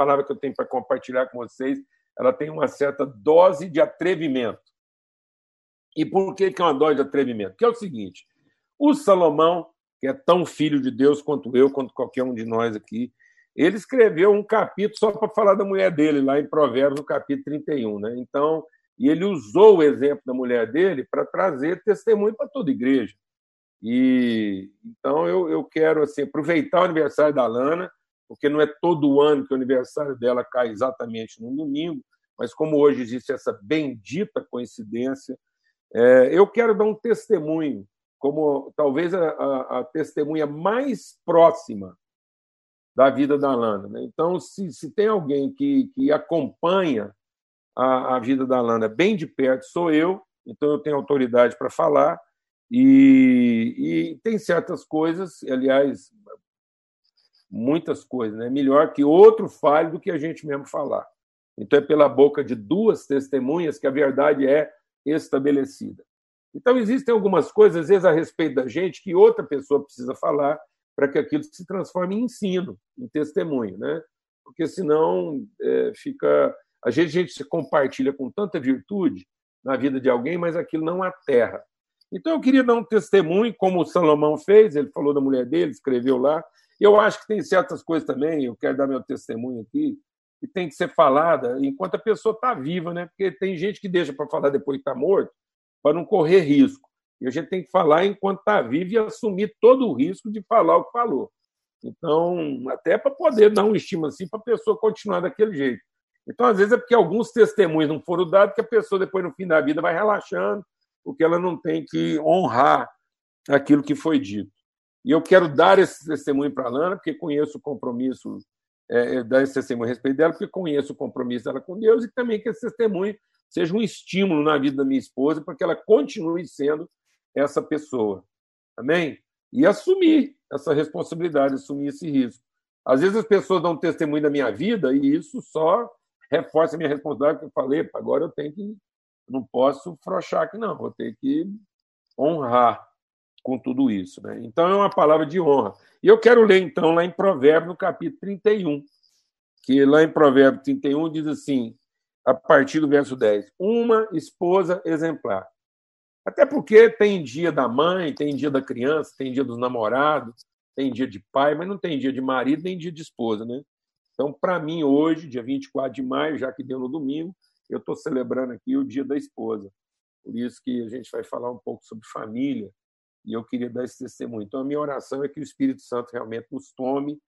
palavra que eu tenho para compartilhar com vocês, ela tem uma certa dose de atrevimento. E por que, que é uma dose de atrevimento? Que é o seguinte: o Salomão, que é tão filho de Deus quanto eu, quanto qualquer um de nós aqui, ele escreveu um capítulo só para falar da mulher dele, lá em Provérbios, no capítulo 31. Né? Então, e ele usou o exemplo da mulher dele para trazer testemunho para toda a igreja. E então eu, eu quero assim, aproveitar o aniversário da Lana, porque não é todo ano que o aniversário dela cai exatamente no domingo, mas como hoje existe essa bendita coincidência, é, eu quero dar um testemunho, como talvez a, a, a testemunha mais próxima da vida da Lana. Né? Então, se, se tem alguém que, que acompanha a, a vida da Lana bem de perto, sou eu, então eu tenho autoridade para falar. E, e, tem certas coisas, aliás, muitas coisas, né? Melhor que outro fale do que a gente mesmo falar. Então é pela boca de duas testemunhas que a verdade é estabelecida. Então existem algumas coisas, às vezes, a respeito da gente que outra pessoa precisa falar para que aquilo se transforme em ensino, em testemunho, né? Porque senão é, fica. A gente, a gente se compartilha com tanta virtude na vida de alguém, mas aquilo não aterra. Então eu queria dar um testemunho, como o Salomão fez, ele falou da mulher dele, escreveu lá. Eu acho que tem certas coisas também, eu quero dar meu testemunho aqui, que tem que ser falada enquanto a pessoa está viva, né? Porque tem gente que deixa para falar depois que está morto, para não correr risco. E a gente tem que falar enquanto está vivo e assumir todo o risco de falar o que falou. Então, até para poder dar um estímulo assim para a pessoa continuar daquele jeito. Então, às vezes é porque alguns testemunhos não foram dados que a pessoa depois no fim da vida vai relaxando, porque ela não tem que honrar aquilo que foi dito. E eu quero dar esse testemunho para a Lana, porque conheço o compromisso, é, é, dar esse testemunho a respeito dela, porque conheço o compromisso dela com Deus e também que esse testemunho seja um estímulo na vida da minha esposa para que ela continue sendo essa pessoa. Amém? E assumir essa responsabilidade, assumir esse risco. Às vezes as pessoas dão testemunho da minha vida e isso só reforça a minha responsabilidade, porque eu falei, agora eu tenho que, não posso frouxar aqui não, vou ter que honrar com tudo isso. Né? Então é uma palavra de honra. E eu quero ler então lá em Provérbios, no capítulo 31, que lá em Provérbios 31 diz assim, a partir do verso 10, uma esposa exemplar. Até porque tem dia da mãe, tem dia da criança, tem dia dos namorados, tem dia de pai, mas não tem dia de marido nem dia de esposa, né? Então, para mim, hoje, dia 24 de maio, já que deu no domingo, eu estou celebrando aqui o dia da esposa. Por isso que a gente vai falar um pouco sobre família e eu queria dar esse testemunho. Então, a minha oração é que o Espírito Santo realmente nos tome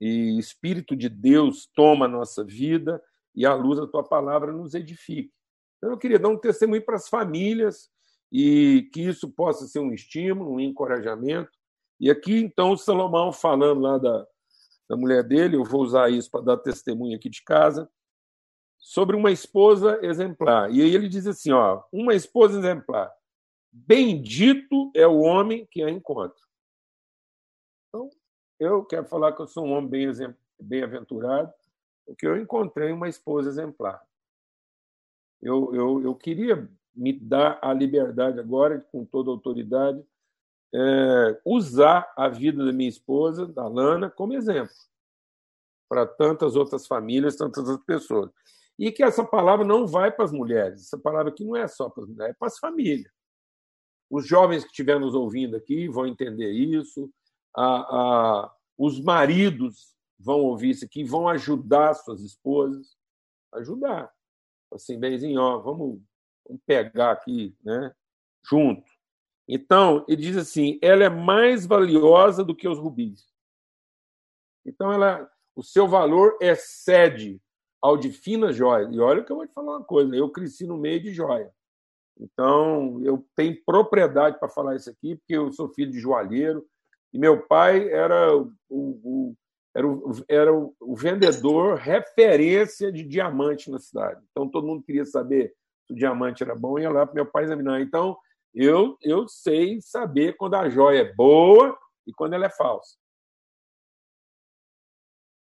e Espírito de Deus toma a nossa vida e a luz da tua palavra nos edifique. Então, eu queria dar um testemunho para as famílias e que isso possa ser um estímulo, um encorajamento. E aqui, então, o Salomão falando lá da, da mulher dele, eu vou usar isso para dar testemunho aqui de casa, sobre uma esposa exemplar. E aí ele diz assim: ó, uma esposa exemplar. Bendito é o homem que a encontra. Então, eu quero falar que eu sou um homem bem, bem-aventurado, porque eu encontrei uma esposa exemplar. Eu, eu, eu queria me dá a liberdade agora, com toda autoridade, é, usar a vida da minha esposa, da Lana, como exemplo para tantas outras famílias, tantas outras pessoas. E que essa palavra não vai para as mulheres, essa palavra aqui não é só para as mulheres, é para as famílias. Os jovens que estiverem nos ouvindo aqui vão entender isso, a, a, os maridos vão ouvir isso aqui, vão ajudar suas esposas, ajudar. Assim, benzinho, ó, vamos Vamos pegar aqui, né? Junto. Então, ele diz assim: ela é mais valiosa do que os rubis. Então, ela, o seu valor excede ao de fina joia. E olha que eu vou te falar uma coisa: eu cresci no meio de joia. Então, eu tenho propriedade para falar isso aqui, porque eu sou filho de joalheiro e meu pai era o, o, era o, era o vendedor referência de diamante na cidade. Então, todo mundo queria saber o diamante era bom, ia lá para meu pai examinar. Então, eu, eu sei saber quando a joia é boa e quando ela é falsa.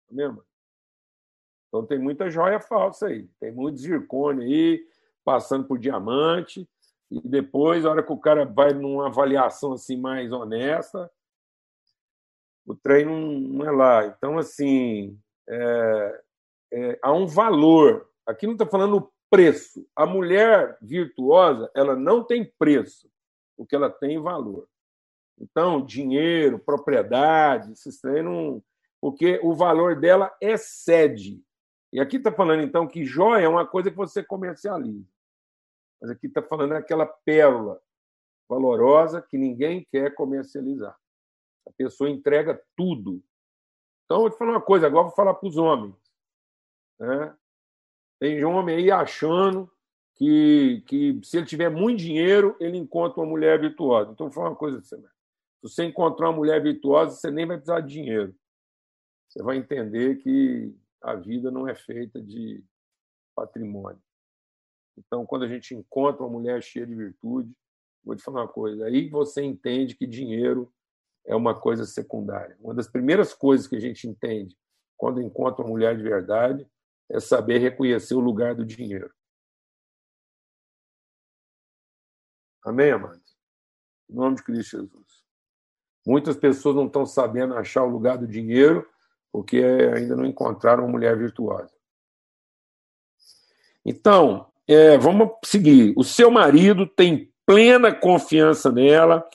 Tá mesmo? Então, tem muita joia falsa aí. Tem muito zircônio aí, passando por diamante. E depois, a hora que o cara vai numa avaliação assim mais honesta, o trem não, é lá. Então, assim, é, é, há um valor. Aqui não está falando preço. A mulher virtuosa, ela não tem preço, porque ela tem valor. Então, dinheiro, propriedade, esses trem Porque o valor dela excede. E aqui está falando, então, que joia é uma coisa que você comercializa. Mas aqui está falando aquela pérola valorosa que ninguém quer comercializar. A pessoa entrega tudo. Então, vou te falar uma coisa, agora vou falar para os homens. Né? Tem homem aí achando que, que se ele tiver muito dinheiro, ele encontra uma mulher virtuosa. Então, vou falar uma coisa para você. Se você encontrar uma mulher virtuosa, você nem vai precisar de dinheiro. Você vai entender que a vida não é feita de patrimônio. Então, quando a gente encontra uma mulher cheia de virtude, vou te falar uma coisa, aí você entende que dinheiro é uma coisa secundária. Uma das primeiras coisas que a gente entende quando encontra uma mulher de verdade é saber reconhecer o lugar do dinheiro. Amém, amados? Em nome de Cristo Jesus. Muitas pessoas não estão sabendo achar o lugar do dinheiro porque ainda não encontraram uma mulher virtuosa. Então, é, vamos seguir. O seu marido tem plena confiança nela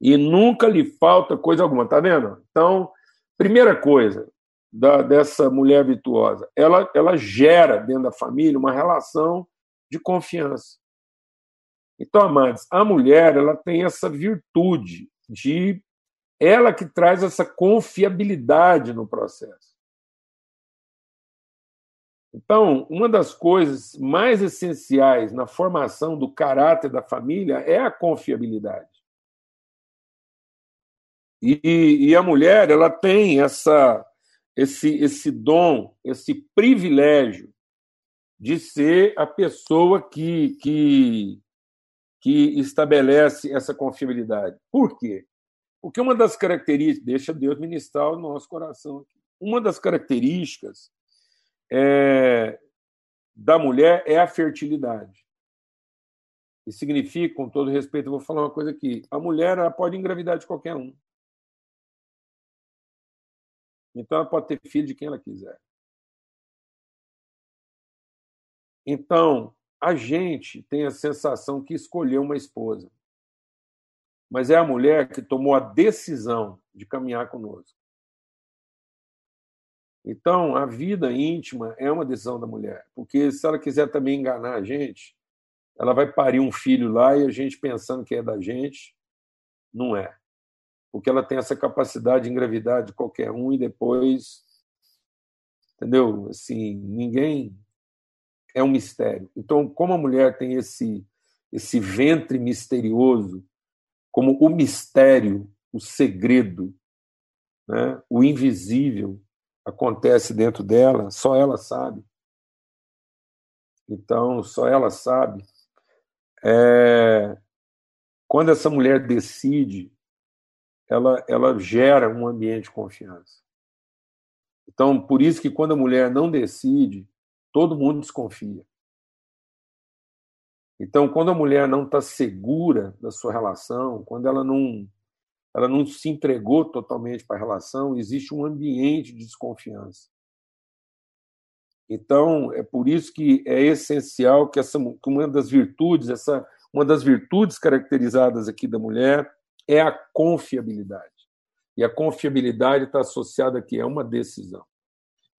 e nunca lhe falta coisa alguma, tá vendo? Então, primeira coisa da, dessa mulher virtuosa, ela, ela gera dentro da família uma relação de confiança. Então, amados, a mulher ela tem essa virtude de ela que traz essa confiabilidade no processo. Então, uma das coisas mais essenciais na formação do caráter da família é a confiabilidade. E, e a mulher, ela tem essa, esse, esse dom, esse privilégio de ser a pessoa que, que, que estabelece essa confiabilidade. Por quê? Porque uma das características, deixa Deus ministrar o nosso coração aqui. Uma das características é, da mulher é a fertilidade. E significa, com todo respeito, eu vou falar uma coisa aqui: a mulher ela pode engravidar de qualquer um. Então, ela pode ter filho de quem ela quiser. Então, a gente tem a sensação que escolheu uma esposa. Mas é a mulher que tomou a decisão de caminhar conosco. Então, a vida íntima é uma decisão da mulher, porque se ela quiser também enganar a gente, ela vai parir um filho lá e a gente pensando que é da gente, não é porque ela tem essa capacidade de engravidar de qualquer um e depois, entendeu? Assim, ninguém é um mistério. Então, como a mulher tem esse esse ventre misterioso, como o mistério, o segredo, né? o invisível acontece dentro dela, só ela sabe. Então, só ela sabe. É... Quando essa mulher decide ela, ela gera um ambiente de confiança. Então, por isso que quando a mulher não decide, todo mundo desconfia. Então, quando a mulher não está segura da sua relação, quando ela não, ela não se entregou totalmente para a relação, existe um ambiente de desconfiança. Então, é por isso que é essencial que, essa, que uma das virtudes, essa, uma das virtudes caracterizadas aqui da mulher, é a confiabilidade. E a confiabilidade está associada aqui a uma decisão.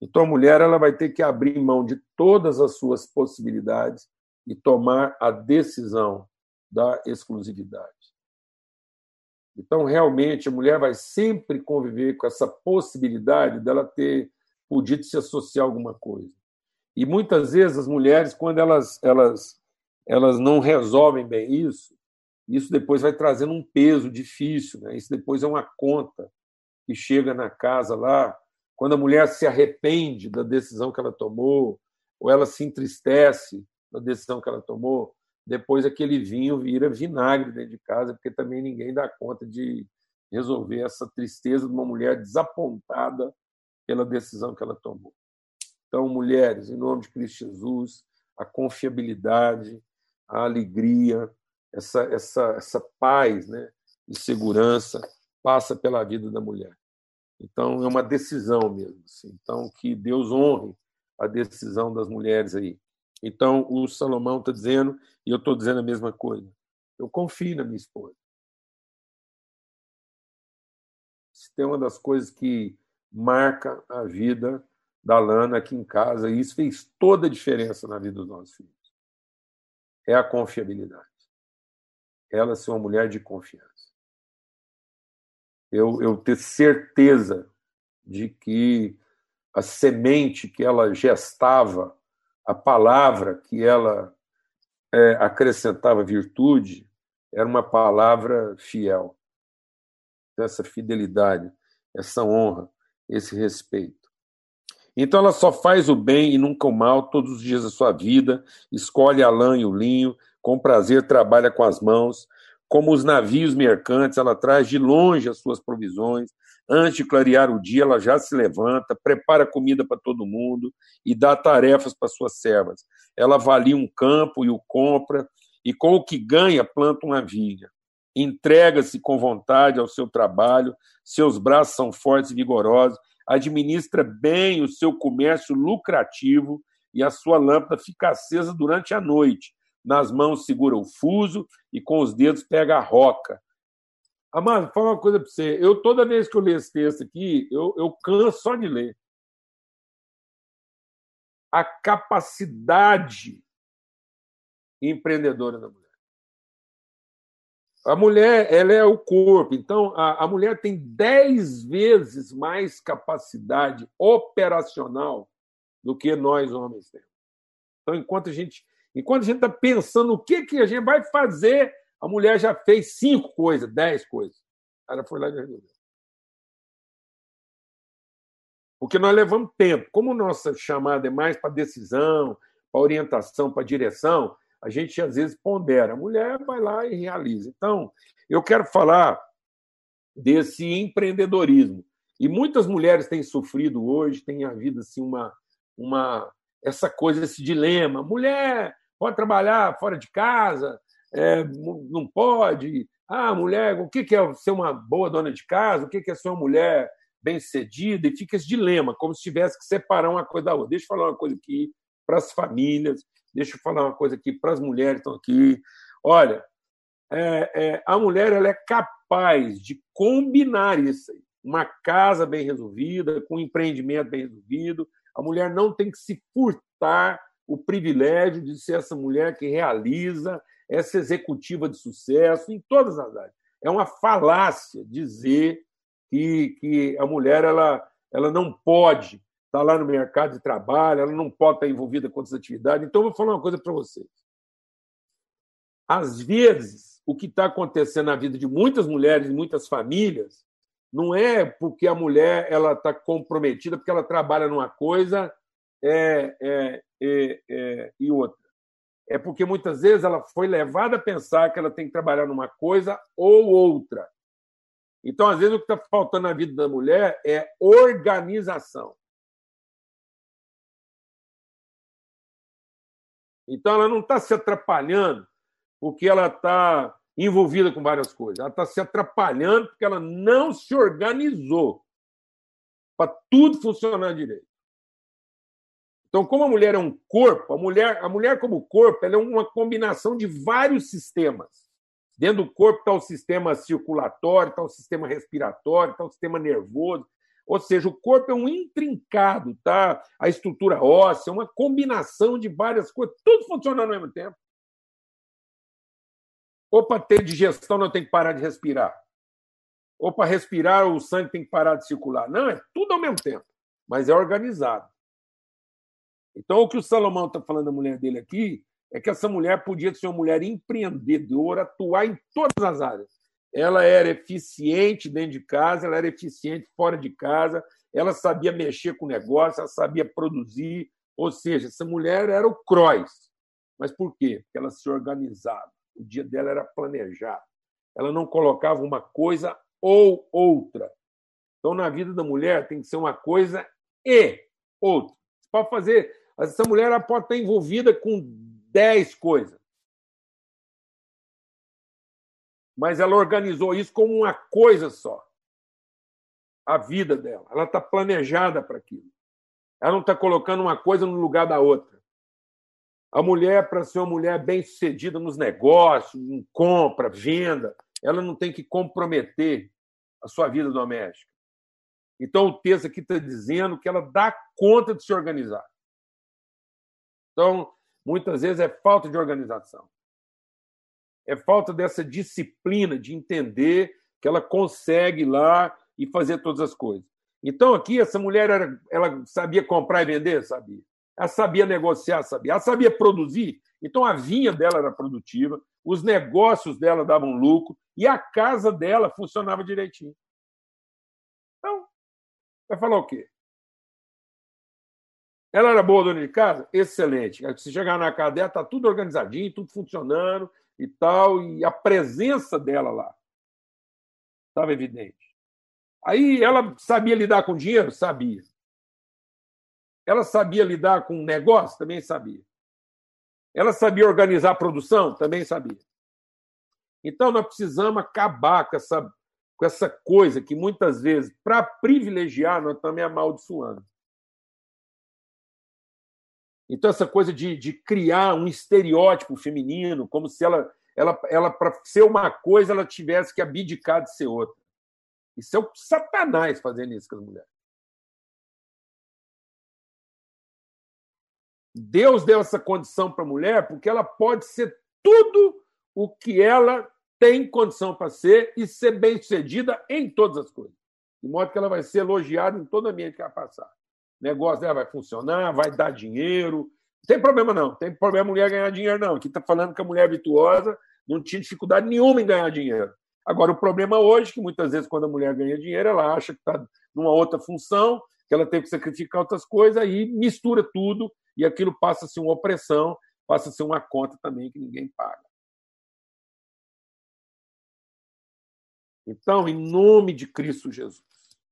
Então a mulher ela vai ter que abrir mão de todas as suas possibilidades e tomar a decisão da exclusividade. Então, realmente, a mulher vai sempre conviver com essa possibilidade dela ter podido se associar a alguma coisa. E muitas vezes as mulheres, quando elas, elas, elas não resolvem bem isso, isso depois vai trazendo um peso difícil, né? isso depois é uma conta que chega na casa lá, quando a mulher se arrepende da decisão que ela tomou, ou ela se entristece da decisão que ela tomou, depois aquele vinho vira vinagre dentro de casa, porque também ninguém dá conta de resolver essa tristeza de uma mulher desapontada pela decisão que ela tomou. Então, mulheres, em nome de Cristo Jesus, a confiabilidade, a alegria, essa, essa, essa paz né, e segurança passa pela vida da mulher. Então, é uma decisão mesmo. Assim. Então, que Deus honre a decisão das mulheres aí. Então, o Salomão está dizendo, e eu estou dizendo a mesma coisa. Eu confio na minha esposa. Se tem uma das coisas que marca a vida da Lana aqui em casa, e isso fez toda a diferença na vida dos nossos filhos. É a confiabilidade. Ela ser uma mulher de confiança. Eu, eu ter certeza de que a semente que ela gestava, a palavra que ela é, acrescentava virtude, era uma palavra fiel. Essa fidelidade, essa honra, esse respeito. Então ela só faz o bem e nunca o mal todos os dias da sua vida, escolhe a lã e o linho, com prazer trabalha com as mãos, como os navios mercantes, ela traz de longe as suas provisões, Antes de clarear o dia, ela já se levanta, prepara comida para todo mundo e dá tarefas para suas servas. Ela avalia um campo e o compra, e com o que ganha, planta uma vinha. Entrega-se com vontade ao seu trabalho, seus braços são fortes e vigorosos, administra bem o seu comércio lucrativo e a sua lâmpada fica acesa durante a noite. Nas mãos segura o fuso e com os dedos pega a roca Amado, vou falar uma coisa para você. Eu, toda vez que eu leio esse texto aqui, eu, eu canso só de ler. A capacidade empreendedora da mulher. A mulher, ela é o corpo. Então, a, a mulher tem dez vezes mais capacidade operacional do que nós homens temos. Então, enquanto a gente enquanto a gente está pensando o que, que a gente vai fazer a mulher já fez cinco coisas, dez coisas. Ela foi lá e resolveu. Porque nós levamos tempo. Como nossa chamada é mais para decisão, para orientação, para direção, a gente às vezes pondera. A mulher vai lá e realiza. Então, eu quero falar desse empreendedorismo. E muitas mulheres têm sofrido hoje, têm havido assim uma, uma essa coisa, esse dilema. Mulher pode trabalhar fora de casa, é, não pode. Ah, mulher, o que é ser uma boa dona de casa? O que é ser uma mulher bem-sucedida? E fica esse dilema, como se tivesse que separar uma coisa da outra. Deixa eu falar uma coisa aqui para as famílias, deixa eu falar uma coisa aqui para as mulheres que estão aqui. Olha, é, é, a mulher ela é capaz de combinar isso aí. Uma casa bem resolvida, com um empreendimento bem resolvido. A mulher não tem que se furtar o privilégio de ser essa mulher que realiza, essa executiva de sucesso em todas as áreas. É uma falácia dizer que, que a mulher ela, ela não pode estar lá no mercado de trabalho, ela não pode estar envolvida com outras atividades. Então, eu vou falar uma coisa para vocês. Às vezes, o que está acontecendo na vida de muitas mulheres e muitas famílias não é porque a mulher ela está comprometida, porque ela trabalha numa coisa é, é, é, é e outra é porque muitas vezes ela foi levada a pensar que ela tem que trabalhar numa coisa ou outra. Então, às vezes, o que está faltando na vida da mulher é organização. Então, ela não está se atrapalhando porque ela está envolvida com várias coisas. Ela está se atrapalhando porque ela não se organizou para tudo funcionar direito. Então, como a mulher é um corpo, a mulher, a mulher como corpo, ela é uma combinação de vários sistemas. Dentro do corpo está o sistema circulatório, está o sistema respiratório, está o sistema nervoso. Ou seja, o corpo é um intrincado, tá? A estrutura óssea, uma combinação de várias coisas, tudo funcionando ao mesmo tempo. Ou para ter digestão, não tem que parar de respirar. Ou para respirar, o sangue tem que parar de circular. Não, é tudo ao mesmo tempo, mas é organizado. Então, o que o Salomão está falando da mulher dele aqui é que essa mulher podia ser uma mulher empreendedora, atuar em todas as áreas. Ela era eficiente dentro de casa, ela era eficiente fora de casa, ela sabia mexer com o negócio, ela sabia produzir. Ou seja, essa mulher era o Croix. Mas por quê? Porque ela se organizava. O dia dela era planejado. Ela não colocava uma coisa ou outra. Então, na vida da mulher, tem que ser uma coisa e outra. Você pode fazer essa mulher ela pode estar envolvida com dez coisas. Mas ela organizou isso como uma coisa só. A vida dela. Ela está planejada para aquilo. Ela não está colocando uma coisa no lugar da outra. A mulher, para ser uma mulher bem sucedida nos negócios, em compra, venda, ela não tem que comprometer a sua vida doméstica. Então, o texto aqui está dizendo que ela dá conta de se organizar. Então, muitas vezes é falta de organização. É falta dessa disciplina de entender que ela consegue ir lá e fazer todas as coisas. Então, aqui, essa mulher era, ela sabia comprar e vender? Sabia. Ela sabia negociar? Sabia. Ela sabia produzir? Então, a vinha dela era produtiva, os negócios dela davam lucro e a casa dela funcionava direitinho. Então, vai falar o quê? Ela era boa dona de casa? Excelente. Se chegar na casa dela, está tudo organizadinho, tudo funcionando e tal, e a presença dela lá estava evidente. Aí ela sabia lidar com dinheiro? Sabia. Ela sabia lidar com negócio? Também sabia. Ela sabia organizar a produção? Também sabia. Então, nós precisamos acabar com essa, com essa coisa que muitas vezes, para privilegiar, nós estamos amaldiçoando. Então, essa coisa de, de criar um estereótipo feminino, como se ela, ela, ela para ser uma coisa, ela tivesse que abdicar de ser outra. Isso é o Satanás fazendo isso com as mulheres. Deus deu essa condição para a mulher porque ela pode ser tudo o que ela tem condição para ser e ser bem-sucedida em todas as coisas. De modo que ela vai ser elogiada em todo ambiente que ela passar. Negócio dela vai funcionar, vai dar dinheiro. Não tem problema, não. Tem problema a mulher ganhar dinheiro, não. Aqui está falando que a mulher virtuosa não tinha dificuldade nenhuma em ganhar dinheiro. Agora, o problema hoje é que muitas vezes, quando a mulher ganha dinheiro, ela acha que está numa outra função, que ela tem que sacrificar outras coisas, aí mistura tudo e aquilo passa a ser uma opressão, passa a ser uma conta também que ninguém paga. Então, em nome de Cristo Jesus,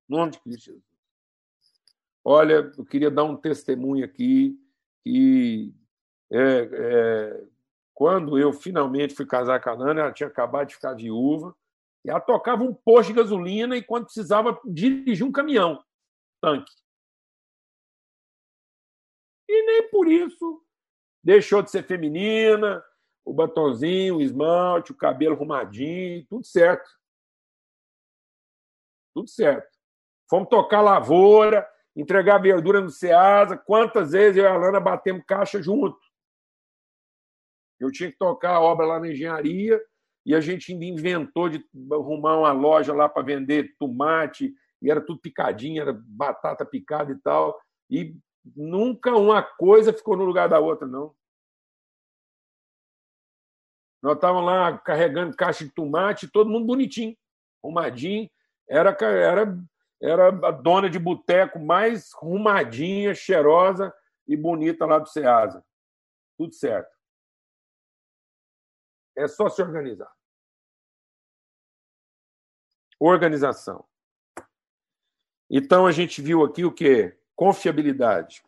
em nome de Cristo Jesus. Olha, eu queria dar um testemunho aqui que é, é, quando eu finalmente fui casar com a Nana, ela tinha acabado de ficar viúva, e ela tocava um posto de gasolina e quando precisava dirigir um caminhão, tanque. E nem por isso deixou de ser feminina, o batonzinho, o esmalte, o cabelo arrumadinho, tudo certo. Tudo certo. Fomos tocar lavoura, entregar verdura no Ceasa. Quantas vezes eu e a Lana batemos caixa junto? Eu tinha que tocar a obra lá na engenharia e a gente ainda inventou de arrumar uma loja lá para vender tomate e era tudo picadinho, era batata picada e tal. E nunca uma coisa ficou no lugar da outra, não. Nós estávamos lá carregando caixa de tomate, todo mundo bonitinho, arrumadinho. Era, era, era a dona de boteco mais rumadinha, cheirosa e bonita lá do Ceasa. Tudo certo. É só se organizar. Organização. Então a gente viu aqui o que? Confiabilidade.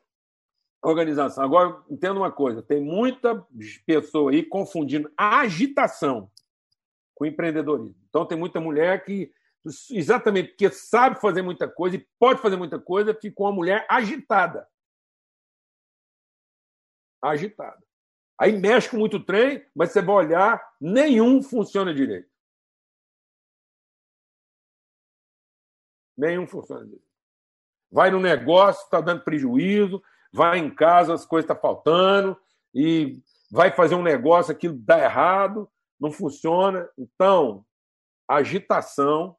Organização. Agora, entenda uma coisa: tem muita pessoa aí confundindo agitação com empreendedorismo. Então, tem muita mulher que exatamente porque sabe fazer muita coisa e pode fazer muita coisa, ficou uma mulher agitada. Agitada. Aí mexe com muito trem, mas você vai olhar, nenhum funciona direito. Nenhum funciona direito. Vai no negócio, está dando prejuízo, vai em casa, as coisas estão tá faltando, e vai fazer um negócio, aquilo dá errado, não funciona. Então, agitação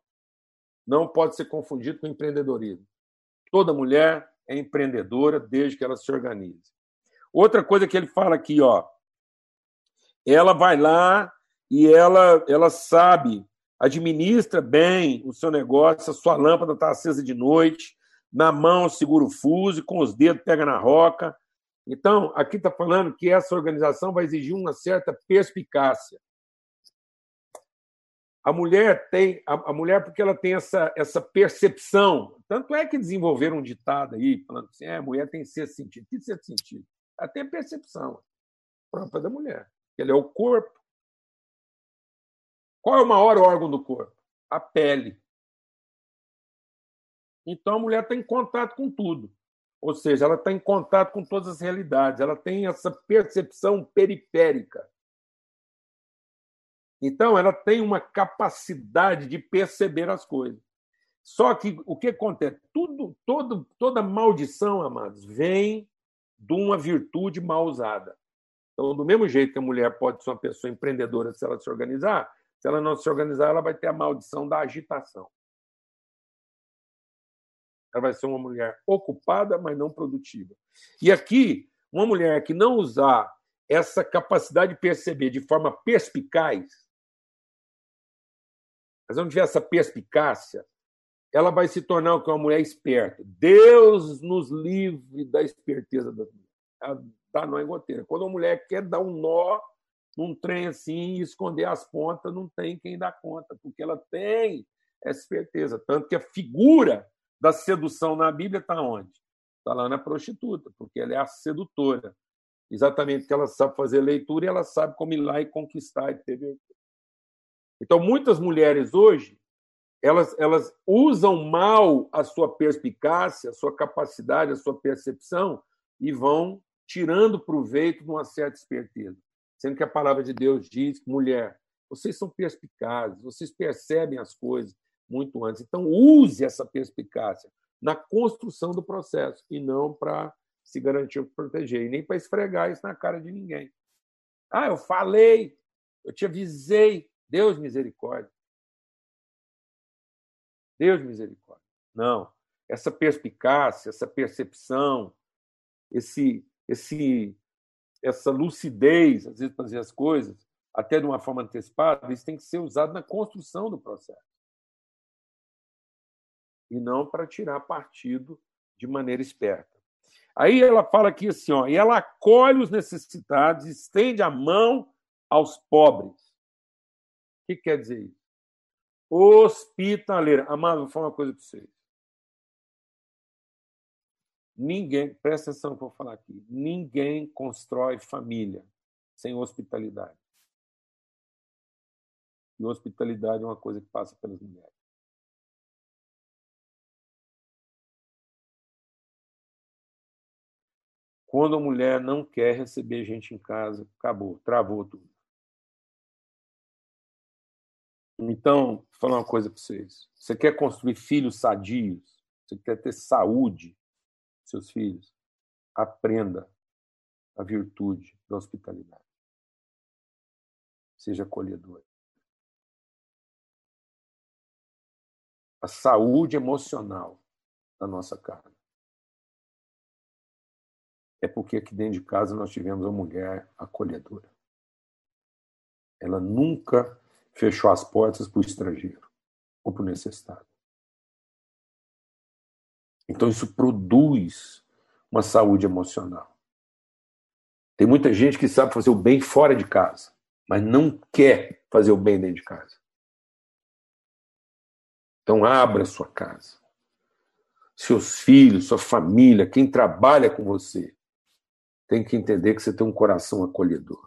não pode ser confundido com empreendedorismo. Toda mulher é empreendedora desde que ela se organize. Outra coisa que ele fala aqui, ó, ela vai lá e ela, ela sabe, administra bem o seu negócio, a sua lâmpada está acesa de noite, na mão segura o fuso, com os dedos pega na roca. Então, aqui está falando que essa organização vai exigir uma certa perspicácia. A mulher tem, a, a, mulher porque ela tem essa, essa percepção. Tanto é que desenvolveram um ditado aí, falando assim: é, a mulher tem sexto sentido. Que sexto sentido? Ela tem percepção própria da mulher. Ele é o corpo. Qual é o maior órgão do corpo? A pele. Então a mulher tem contato com tudo. Ou seja, ela está em contato com todas as realidades, ela tem essa percepção periférica. Então, ela tem uma capacidade de perceber as coisas. Só que o que acontece? Tudo, todo, toda maldição, amados, vem de uma virtude mal usada. Então, do mesmo jeito que a mulher pode ser uma pessoa empreendedora se ela se organizar, se ela não se organizar, ela vai ter a maldição da agitação. Ela vai ser uma mulher ocupada, mas não produtiva. E aqui, uma mulher que não usar essa capacidade de perceber de forma perspicaz, mas não tiver essa perspicácia, ela vai se tornar uma mulher esperta. Deus nos livre da esperteza da. Ela dá nó goteira. Quando uma mulher quer dar um nó num trem assim e esconder as pontas, não tem quem dá conta, porque ela tem essa esperteza. Tanto que a figura da sedução na Bíblia está onde? Está lá na prostituta, porque ela é a sedutora. Exatamente porque ela sabe fazer leitura e ela sabe como ir lá e conquistar e ter Então, muitas mulheres hoje, elas, elas usam mal a sua perspicácia, a sua capacidade, a sua percepção e vão tirando proveito de uma certa esperteza. Sendo que a palavra de Deus diz, mulher, vocês são perspicazes, vocês percebem as coisas, muito antes. Então, use essa perspicácia na construção do processo e não para se garantir proteger, e nem para esfregar isso na cara de ninguém. Ah, eu falei, eu te avisei. Deus misericórdia. Deus misericórdia. Não. Essa perspicácia, essa percepção, esse, esse, essa lucidez, às vezes, para fazer as coisas, até de uma forma antecipada, isso tem que ser usado na construção do processo e não para tirar partido de maneira esperta. Aí ela fala aqui assim, ó, e ela acolhe os necessitados, estende a mão aos pobres. O que quer dizer isso? Hospitaleira. Amado, vou falar uma coisa para vocês. Ninguém, presta atenção que eu vou falar aqui. Ninguém constrói família sem hospitalidade. E hospitalidade é uma coisa que passa pelas mulheres. Quando a mulher não quer receber gente em casa, acabou, travou tudo. Então, vou falar uma coisa para vocês. Você quer construir filhos sadios? Você quer ter saúde, seus filhos? Aprenda a virtude da hospitalidade. Seja acolhedor. A saúde emocional da nossa casa é porque aqui dentro de casa nós tivemos uma mulher acolhedora. Ela nunca fechou as portas para o estrangeiro ou para o necessitado. Então isso produz uma saúde emocional. Tem muita gente que sabe fazer o bem fora de casa, mas não quer fazer o bem dentro de casa. Então abra sua casa. Seus filhos, sua família, quem trabalha com você, tem que entender que você tem um coração acolhedor,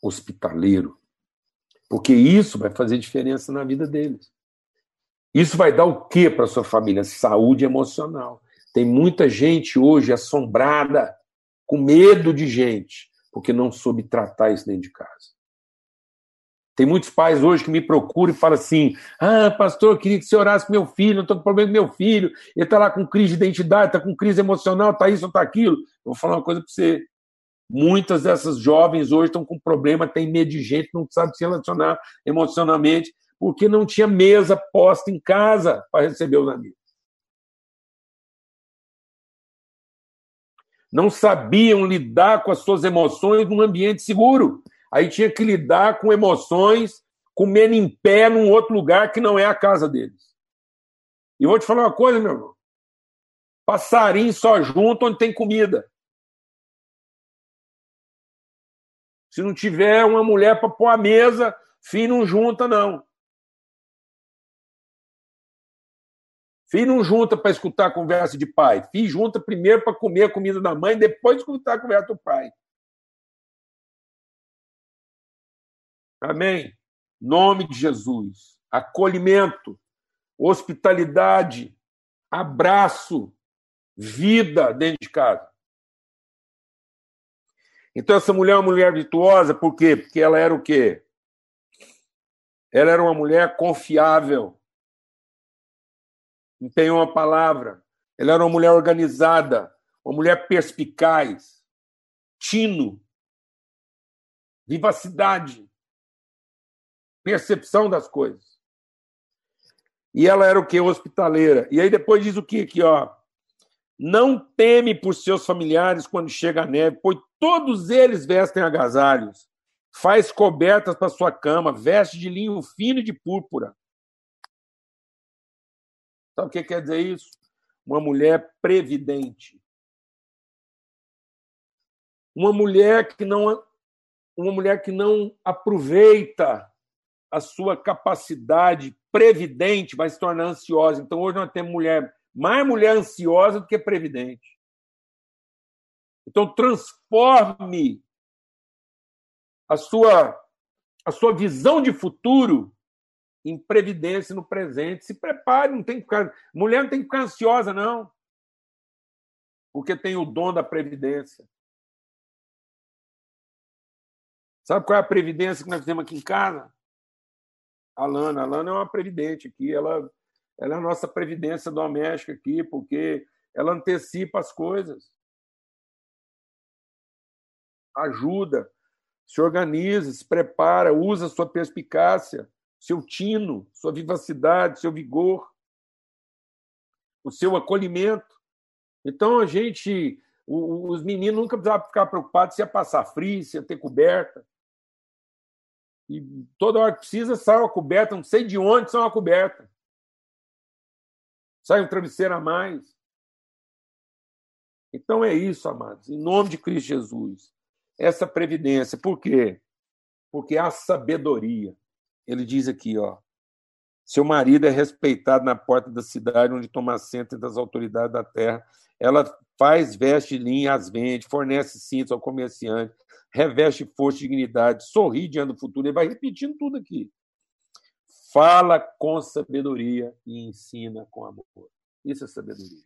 hospitaleiro, porque isso vai fazer diferença na vida deles. Isso vai dar o que para sua família? Saúde emocional. Tem muita gente hoje assombrada, com medo de gente, porque não soube tratar isso dentro de casa. Tem muitos pais hoje que me procuram e falam assim: Ah, pastor, eu queria que você orasse com meu filho, não estou com problema com meu filho, ele está lá com crise de identidade, está com crise emocional, está isso, está aquilo. Eu vou falar uma coisa para você. Muitas dessas jovens hoje estão com problema, têm medo de gente, não sabe se relacionar emocionalmente, porque não tinha mesa posta em casa para receber os amigos. Não sabiam lidar com as suas emoções num ambiente seguro aí tinha que lidar com emoções, comendo em pé num outro lugar que não é a casa deles. E vou te falar uma coisa, meu irmão. Passarinho só junto onde tem comida. Se não tiver uma mulher para pôr a mesa, filho não junta, não. Filho não junta para escutar a conversa de pai. Filho junta primeiro para comer a comida da mãe, depois escutar a conversa do pai. Amém? Nome de Jesus. Acolhimento, hospitalidade, abraço, vida dentro de casa. Então, essa mulher é uma mulher virtuosa, por quê? Porque ela era o quê? Ela era uma mulher confiável. Empenhou uma palavra. Ela era uma mulher organizada, uma mulher perspicaz, tino, vivacidade, percepção das coisas. E ela era o que? Hospitaleira. E aí depois diz o que aqui, ó? Não teme por seus familiares quando chega a neve, pois todos eles vestem agasalhos. Faz cobertas para sua cama, veste de linho fino e de púrpura. Sabe o que quer dizer isso? Uma mulher previdente. Uma mulher que não uma mulher que não aproveita a sua capacidade previdente vai se tornar ansiosa. Então, hoje nós temos mulher, mais mulher ansiosa do que previdente. Então, transforme a sua, a sua visão de futuro em previdência no presente. Se prepare, não tem que ficar. Mulher não tem que ficar ansiosa, não. Porque tem o dom da previdência. Sabe qual é a previdência que nós temos aqui em casa? A Lana. A Lana é uma previdente aqui. Ela, ela é a nossa previdência doméstica aqui, porque ela antecipa as coisas. Ajuda, se organiza, se prepara, usa sua perspicácia, seu tino, sua vivacidade, seu vigor, o seu acolhimento. Então a gente, os meninos nunca precisavam ficar preocupados se ia passar frio, se ia ter coberta. E toda hora que precisa, sai uma coberta, não sei de onde sai uma coberta. Sai um travesseiro a mais. Então é isso, amados, em nome de Cristo Jesus. Essa previdência. Por quê? Porque há sabedoria. Ele diz aqui, ó. Seu marido é respeitado na porta da cidade onde toma assento das autoridades da terra. Ela faz veste linha, as vende, fornece cintos ao comerciante, reveste força e dignidade, sorri diante do futuro. Ele vai repetindo tudo aqui. Fala com sabedoria e ensina com amor. Isso é sabedoria.